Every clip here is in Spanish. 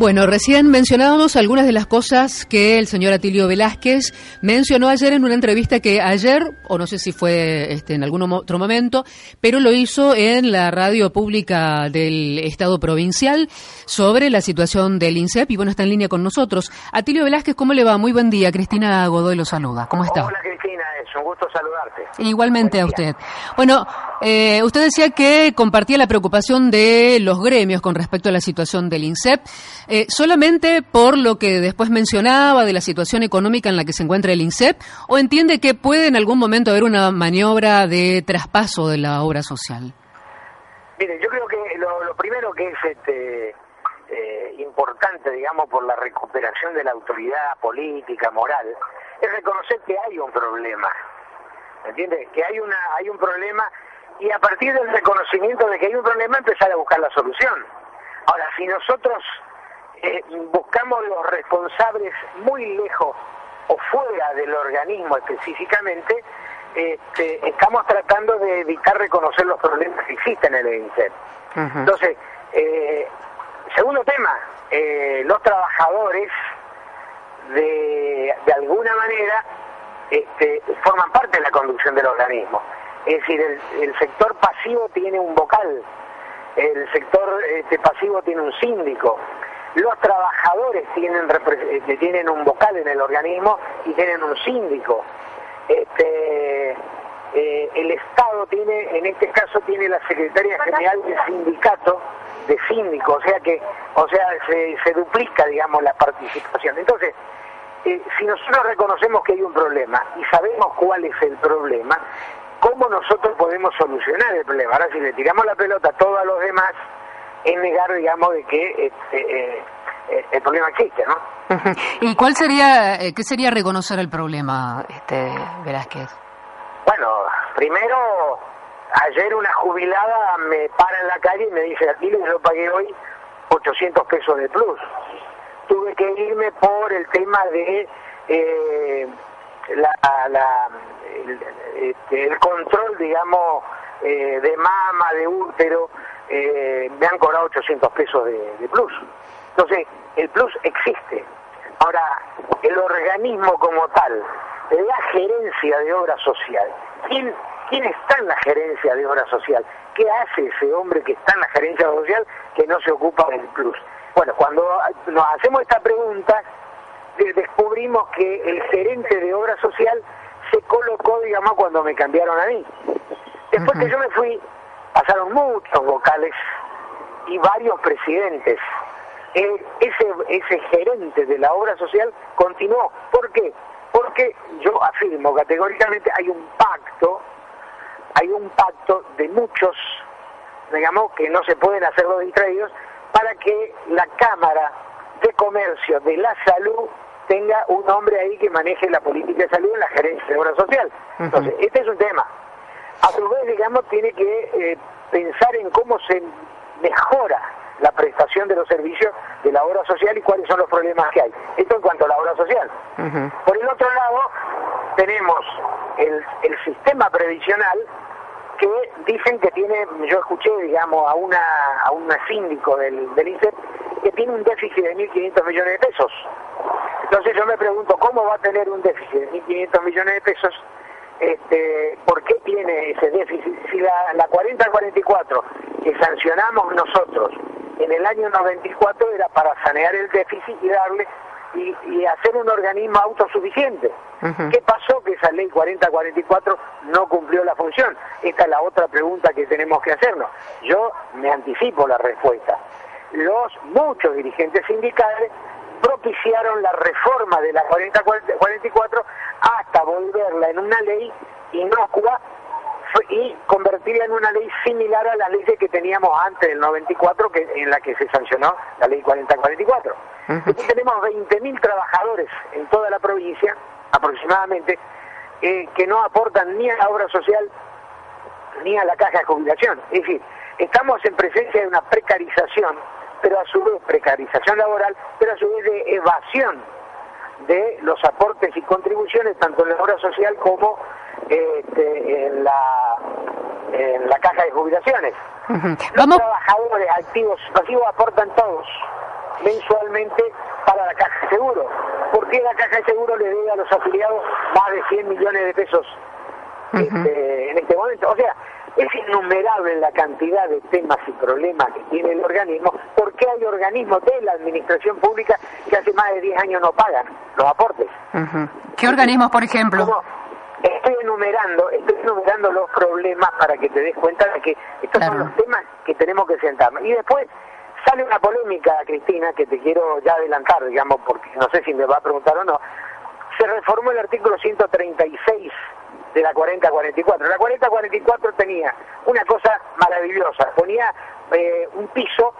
Bueno, recién mencionábamos algunas de las cosas que el señor Atilio Velázquez mencionó ayer en una entrevista que ayer, o no sé si fue este, en algún otro momento, pero lo hizo en la radio pública del Estado provincial sobre la situación del INSEP y bueno, está en línea con nosotros. Atilio Velázquez, ¿cómo le va? Muy buen día. Cristina Godoy lo saluda. ¿Cómo está? Hola Cristina, es un gusto saludarte. Igualmente a usted. Bueno, eh, usted decía que compartía la preocupación de los gremios con respecto a la situación del INSEP. Eh, ¿Solamente por lo que después mencionaba de la situación económica en la que se encuentra el INSEP o entiende que puede en algún momento haber una maniobra de traspaso de la obra social? Mire, yo creo que lo, primero que es este, eh, importante, digamos, por la recuperación de la autoridad política, moral, es reconocer que hay un problema. ¿Entiendes? Que hay, una, hay un problema y a partir del reconocimiento de que hay un problema empezar a buscar la solución. Ahora, si nosotros eh, buscamos los responsables muy lejos o fuera del organismo específicamente, este, estamos tratando de evitar reconocer los problemas que existen en el INSEP. Entonces, eh, segundo tema, eh, los trabajadores de, de alguna manera este, forman parte de la conducción del organismo. Es decir, el, el sector pasivo tiene un vocal, el sector este, pasivo tiene un síndico, los trabajadores tienen, eh, tienen un vocal en el organismo y tienen un síndico. Este, eh, el Estado tiene, en este caso, tiene la secretaria general del sindicato de síndico, o sea que, o sea, se, duplica, digamos, la participación. Entonces, eh, si nosotros reconocemos que hay un problema y sabemos cuál es el problema, ¿cómo nosotros podemos solucionar el problema? Ahora, si le tiramos la pelota a todos los demás, es negar, digamos, de que este, eh, eh, el problema existe, ¿no? ¿Y cuál sería, eh, qué sería reconocer el problema, este Velázquez? Bueno, primero, ayer una jubilada me para en la calle y me dice, aquí yo pagué hoy 800 pesos de plus. Tuve que irme por el tema de la, la el, este, el, control, digamos, de mama, de útero, eh, me han cobrado 800 pesos de, plus. Entonces, el plus existe. Ahora, el organismo como tal, la gerencia de obra social, ¿quién, ¿quién está en la gerencia de obra social? ¿Qué hace ese hombre que está en la gerencia de obra social que no se ocupa del plus? Bueno, cuando nos hacemos esta pregunta, descubrimos que el gerente de obra social se colocó, digamos, cuando me cambiaron a mí. Después que yo me fui, pasaron muchos vocales y varios presidentes. Eh, ese, ese gerente de la obra social continuó. ¿Por qué? Porque yo afirmo categóricamente hay un pacto, hay un pacto de muchos, digamos, que no se pueden hacer los distraídos, para que la Cámara de Comercio de la Salud tenga un hombre ahí que maneje la política de salud en la gerencia de obra social. Entonces, este es un tema a su vez, digamos, tiene que eh, pensar en cómo se mejora la prestación de los servicios de la obra social y cuáles son los problemas que hay. Esto en cuanto a la obra social. Por el otro lado, tenemos el, el sistema previsional que dicen que tiene, yo escuché, digamos, a una a un síndico del, del INSEP que tiene un déficit de 1.500 millones de pesos. Entonces yo me pregunto, ¿cómo va a tener un déficit de 1.500 millones de pesos este, ¿por qué tiene ese déficit? Si la, la 40-44 que sancionamos nosotros en el año 94 era para sanear el déficit y darle y, hacer un organismo autosuficiente. ¿Qué pasó que esa ley 40-44 no cumplió la función? Esta es la otra pregunta que tenemos que hacernos. Yo me anticipo la respuesta. Los muchos dirigentes sindicales propiciaron la reforma de la 4044 hasta volverla en una ley inocua y convertirla en una ley similar a las leyes que teníamos antes del 94, que, en la que se sancionó la ley 4044. Aquí tenemos 20.000 trabajadores en toda la provincia, aproximadamente, eh, que no aportan ni a la obra social ni a la caja de jubilación. Es decir, estamos en presencia de una precarización pero a su vez precarización laboral, pero a su vez de evasión de los aportes y contribuciones tanto en la obra social como este, en, la, en la caja de jubilaciones. Los trabajadores activos y pasivos aportan todos. mensualmente para la caja de seguro. ¿Por qué la caja de seguro le debe a los afiliados más de 100 millones de pesos este, en este momento? O sea, es innumerable la cantidad de temas y problemas que tiene el organismo, porque hay organismos de la administración pública que hace más de 10 años no pagan los aportes. ¿Qué organismos, por ejemplo? estoy enumerando, estoy enumerando los problemas para que te des cuenta de que estos son los temas que tenemos que sentarnos. Y después sale una polémica, Cristina, que te quiero ya adelantar, digamos, porque no sé si me va a preguntar o no. Se reformó el artículo 136 de la 4044. La 4044 tenía una cosa maravillosa, ponía eh, un piso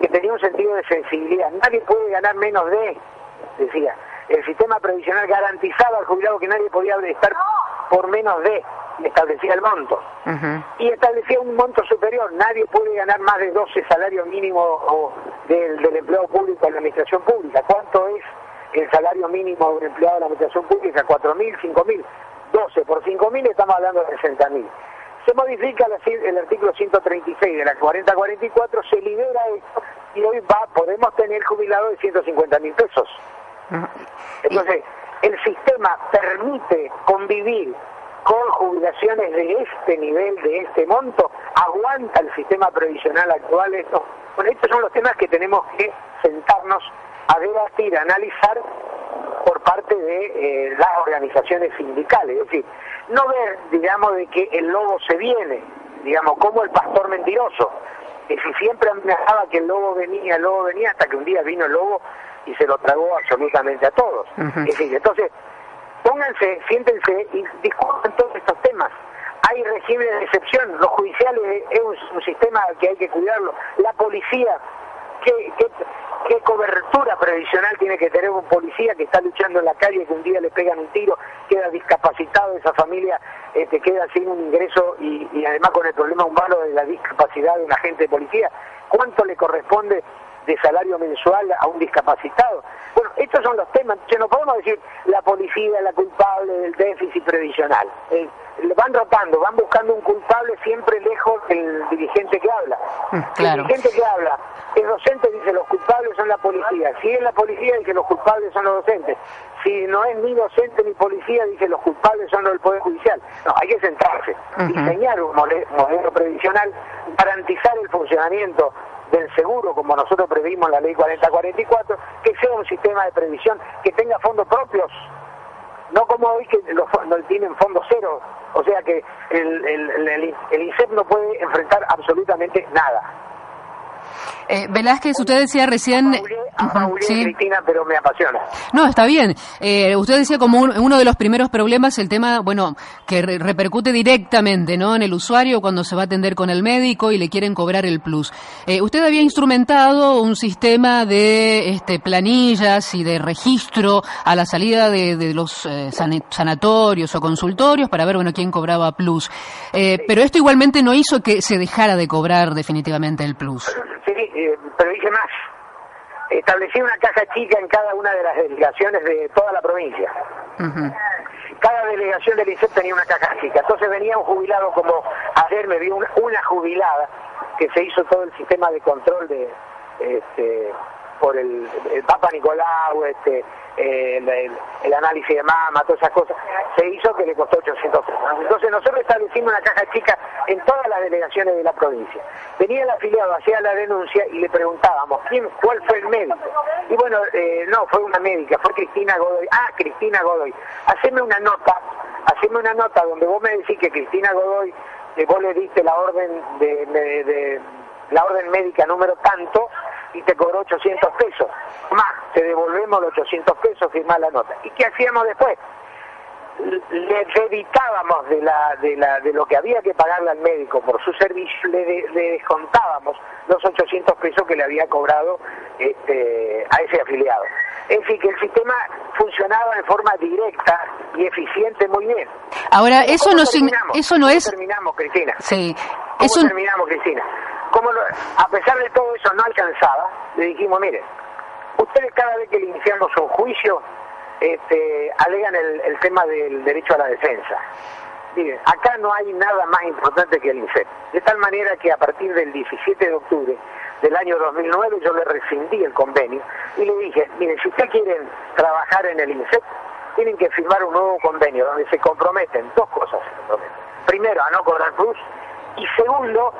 que tenía un sentido de sensibilidad. Nadie puede ganar menos de, decía, el sistema previsional garantizaba al jubilado que nadie podía estar por menos de, establecía el monto. Y establecía un monto superior, nadie puede ganar más de 12 salarios mínimos del, del empleado público en la administración pública. ¿Cuánto es el salario mínimo de un empleado de la administración pública? ¿4.000, 5.000? 12 por 5.000 estamos hablando de 60.000. Se modifica el artículo 136 de la 4044, se libera esto y hoy va podemos tener jubilado de 150.000 pesos. Entonces, el sistema permite convivir con jubilaciones de este nivel, de este monto, aguanta el sistema previsional actual esto. Bueno, estos son los temas que tenemos que sentarnos a debatir, a analizar por parte de eh, las organizaciones sindicales. Es decir, no ver, digamos, de que el lobo se viene, digamos, como el pastor mentiroso, que si siempre amenazaba que el lobo venía, el lobo venía, hasta que un día vino el lobo y se lo tragó absolutamente a todos. Es decir, entonces, pónganse, siéntense y discutan todos estos temas. Hay regímenes de excepción, los judiciales es un, sistema que hay que cuidarlo, la policía, ¿qué, qué, cobertura previsional tiene que tener un policía que está luchando en la calle, que un día le pegan un tiro, queda discapacitado, esa familia este, queda sin un ingreso y, y además con el problema humano de la discapacidad de un agente de policía? ¿Cuánto le corresponde de salario mensual a un discapacitado. Bueno, estos son los temas. Ya no podemos decir la policía es la culpable del déficit previsional. Eh, van rotando, van buscando un culpable siempre lejos del dirigente que habla. Mm, el dirigente que habla es docente, dice los culpables son la policía. Si es la policía, dice los culpables son los docentes. Si no es ni docente ni policía, dice los culpables son los del Poder Judicial. No, hay que centrarse, diseñar un modelo previsional, garantizar el funcionamiento del seguro, como nosotros previmos en la ley 4044, que sea un sistema de previsión que tenga fondos propios, no como hoy que los fondos tienen fondos cero, o sea que el, el, el, el INSEP no puede enfrentar absolutamente nada. Eh, Velázquez, usted decía recién... sí. Cristina, pero me apasiona. No, está bien. Eh, usted decía como uno de los primeros problemas el tema, bueno, que repercute directamente ¿no? en el usuario cuando se va a atender con el médico y le quieren cobrar el plus. Eh, usted había instrumentado un sistema de este, planillas y de registro a la salida de, los eh, sanatorios o consultorios para ver, bueno, quién cobraba plus. Pero esto igualmente no hizo que se dejara de cobrar definitivamente el plus. Eh, pero dije más. Establecí una caja chica en cada una de las delegaciones de toda la provincia. Cada delegación del INSEP tenía una caja chica. Entonces venía un jubilado como ayer me vi una, jubilada que se hizo todo el sistema de control de este, por el, Papa Nicolau, este, el, análisis de mama, todas esas cosas, se hizo que le costó 800 pesos. Entonces nosotros establecimos una caja chica en todas las delegaciones de la provincia. Venía el afiliado, hacía la denuncia y le preguntábamos, ¿quién, ¿cuál fue el médico? Y bueno, eh, no, fue una médica, fue Cristina Godoy. Ah, Cristina Godoy. Haceme una nota, haceme una nota donde vos me decís que Cristina Godoy, eh, vos le diste la orden de la orden médica número tanto y te cobró 800 pesos. Más, te devolvemos los 800 pesos, firmás la nota. ¿Y qué hacíamos después? Le debitábamos de, la, de, la, de lo que había que pagarle al médico por su servicio, le, descontábamos los 800 pesos que le había cobrado este, a ese afiliado. Es decir, que el sistema funcionaba de forma directa y eficiente muy bien. Ahora, eso no, eso no es... terminamos, Cristina? Sí. ¿Cómo terminamos, Cristina? Como a pesar de todo eso no alcanzaba, le dijimos, mire, ustedes cada vez que le iniciamos un juicio, este, alegan el, tema del derecho a la defensa. Miren, acá no hay nada más importante que el INSEP. De tal manera que a partir del 17 de octubre del año 2009 yo le rescindí el convenio y le dije, miren, si ustedes quieren trabajar en el INSEP, tienen que firmar un nuevo convenio donde se comprometen dos cosas. Primero, a no cobrar plus y segundo,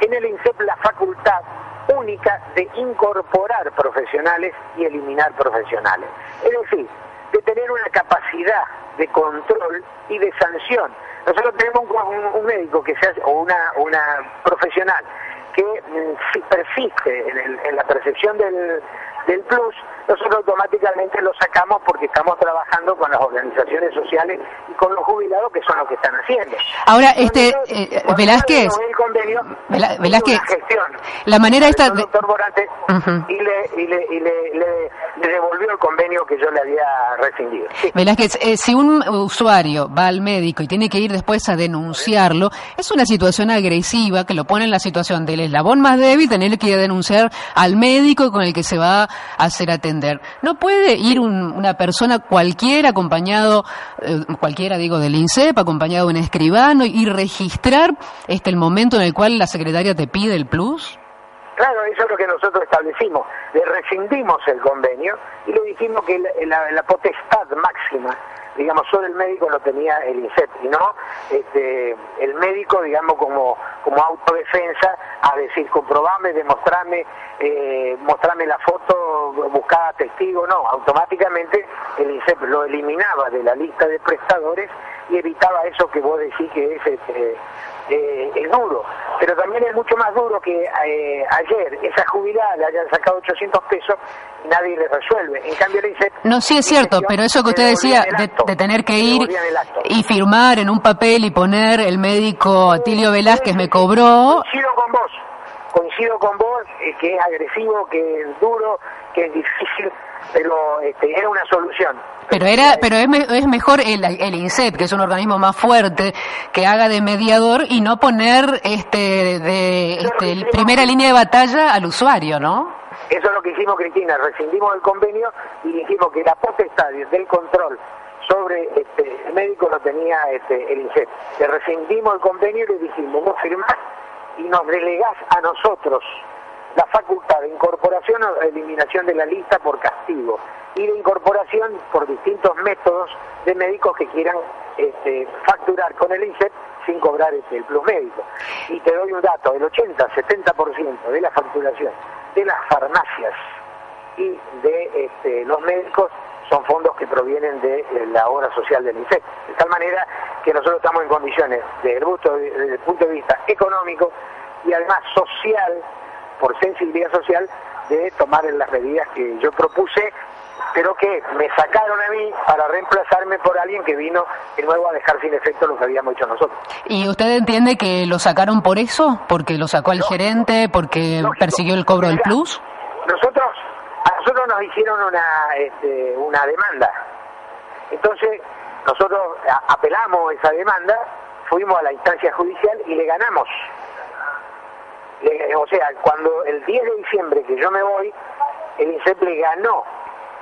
en el INSEP la facultad única de incorporar profesionales y eliminar profesionales. Es decir, de tener una capacidad de control y de sanción. Nosotros tenemos un, médico que se hace, o una, una profesional que mm, persiste en, la percepción del, del plus, nosotros automáticamente lo sacamos porque estamos trabajando con las organizaciones sociales y con los jubilados que son los que están haciendo. Ahora, este eh, Velázquez, Velázquez, la manera esta doctor y, le, y, le, y le, le, devolvió el convenio que yo le había rescindido. Velázquez, eh, si un usuario va al médico y tiene que ir después a denunciarlo, es una situación agresiva que lo pone en la situación del eslabón más débil, tener que denunciar al médico con el que se va a hacer ¿No puede ir una persona cualquiera acompañado, eh, cualquiera digo del INSEP, acompañado de un escribano y registrar este el momento en el cual la secretaria te pide el plus? Claro, eso es lo que nosotros establecimos. Le rescindimos el convenio y le dijimos que la, potestad máxima, digamos, solo el médico lo tenía el INSEP y no este, el médico, digamos, como, como autodefensa, a decir, comprobame, demostrame, eh, mostrame la foto, buscaba testigo, no, automáticamente el INSEP lo eliminaba de la lista de prestadores y evitaba eso que vos decís que es... Este, eh, es duro, pero también es mucho más duro que eh, ayer. Esa jubilada le hayan sacado 800 pesos y nadie le resuelve. En cambio, le dice... No, sí es cierto, pero eso que usted decía de, tener que ir y firmar en un papel y poner el médico Atilio Velázquez me cobró... Coincido con vos, coincido con vos, eh, que es agresivo, que es duro, que es difícil, pero este, era una solución. Pero era, pero es, es mejor el, el INSEP, que es un organismo más fuerte, que haga de mediador y no poner este de este, primera línea de batalla al usuario, ¿no? Eso es lo que hicimos, Cristina. Rescindimos el convenio y dijimos que la potestad del control sobre este, el médico lo tenía este, el INSEP. Le rescindimos el convenio y le dijimos, vos firmás y nos delegás a nosotros la facultad de incorporación o eliminación de la lista por castigo y de incorporación por distintos métodos de médicos que quieran este, facturar con el INSEP sin cobrar este, el plus médico. Y te doy un dato, el 80-70% de la facturación de las farmacias y de este, los médicos son fondos que provienen de la obra social del INSEP. De tal manera que nosotros estamos en condiciones, desde el, desde el punto de vista económico y además social, por sensibilidad social, de tomar las medidas que yo propuse, pero que me sacaron a mí para reemplazarme por alguien que vino de nuevo a dejar sin efecto lo que habíamos hecho nosotros. ¿Y usted entiende que lo sacaron por eso? ¿Porque lo sacó el gerente? ¿Porque persiguió el cobro del plus? Nosotros, a nosotros nos hicieron una, este, una demanda. Entonces, nosotros apelamos esa demanda, fuimos a la instancia judicial y le ganamos o sea, cuando el 10 de diciembre que yo me voy, el INSEP le ganó,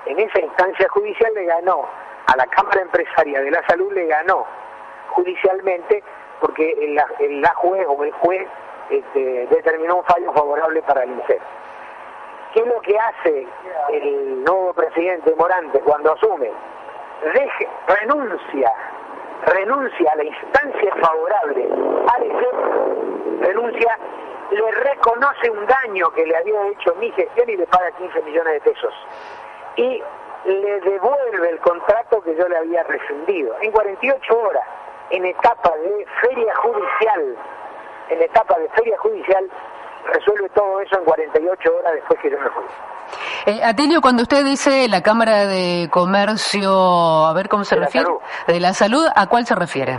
en esa instancia judicial le ganó a la Cámara Empresaria de la Salud, le ganó judicialmente porque el, la juez o el juez este, determinó un fallo favorable para el INSEP. ¿Qué es lo que hace el nuevo presidente Morante cuando asume? Renuncia, renuncia a la instancia favorable al INSEP, renuncia le reconoce un daño que le había hecho mi gestión y le paga 15 millones de pesos. Y le devuelve el contrato que yo le había rescindido en 48 horas, en etapa de feria judicial, en etapa de feria judicial, resuelve todo eso en 48 horas después que yo me fui. Eh, Atilio, cuando usted dice la Cámara de Comercio, a ver cómo se refiere, de la salud, ¿a cuál se refiere?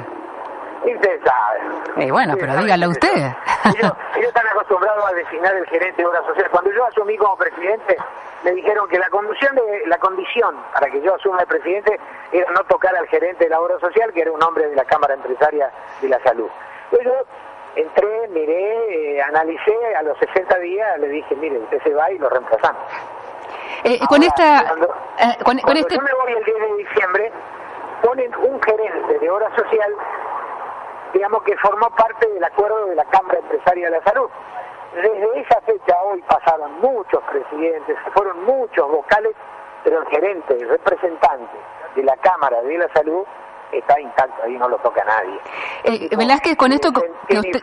Y usted sabe. Y bueno, pero dígalo usted. Ellos, están acostumbrados a designar el gerente de obra social. Cuando yo asumí como presidente, me dijeron que la condición de la condición para que yo asuma el presidente era no tocar al gerente de la obra social, que era un hombre de la Cámara Empresaria de la Salud. Entonces yo entré, miré, eh, analicé, a los 60 días le dije, mire, usted se va y lo reemplazamos. Eh, con esta... Cuando, eh, este yo me voy el 10 de diciembre, ponen un gerente de obra social digamos que formó parte del acuerdo de la Cámara Empresaria de la Salud. desde esa fecha hoy pasaron muchos presidentes, fueron muchos vocales, pero el gerente, representante de la Cámara de la Salud está intacto, ahí no lo toca nadie. Eh, Velázquez, con esto que usted,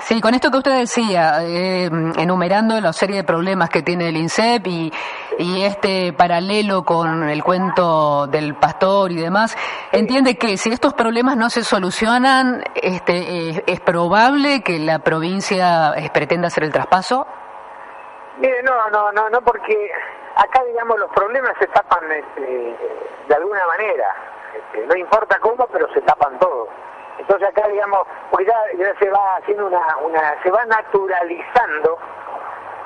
sí. con esto que usted decía, eh, enumerando la serie de problemas que tiene el INSEP y, y este paralelo con el cuento del pastor y demás, entiende que si estos problemas no se solucionan, este, es probable que la provincia eh, pretenda hacer el traspaso. Mire, no, no, no, no, porque acá, digamos, los problemas se tapan este, de alguna manera no importa cómo, pero se tapan todos. Entonces acá, digamos, pues ya, se va haciendo una, una, se va naturalizando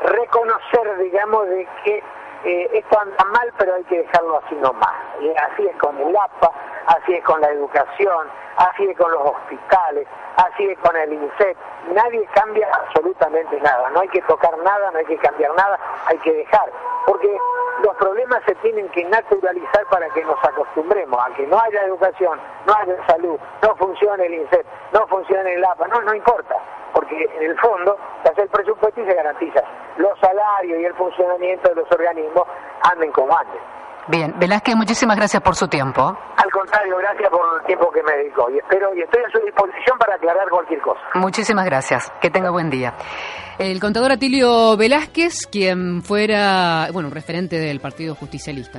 reconocer, digamos, de que eh, esto anda mal, pero hay que dejarlo así nomás. Y así es con el APA, así es con la educación, así es con los hospitales, así es con el INSEP. Nadie cambia absolutamente nada, no hay que tocar nada, no hay que cambiar nada, hay que dejar. Porque los problemas se tienen que naturalizar para que nos acostumbremos a que no haya educación, no haya salud, no funcione el INSEP, no funcione el APA, no, no importa, porque en el fondo se hace el presupuesto y se garantiza los salarios y el funcionamiento de los organismos anden como anden. Bien, Velázquez, muchísimas gracias por su tiempo. Al contrario, gracias por el tiempo que me dedicó y espero y estoy a su disposición para aclarar cualquier cosa. Muchísimas gracias. Que tenga buen día. El contador Atilio Velázquez, quien fuera, bueno, referente del Partido Justicialista, ¿no?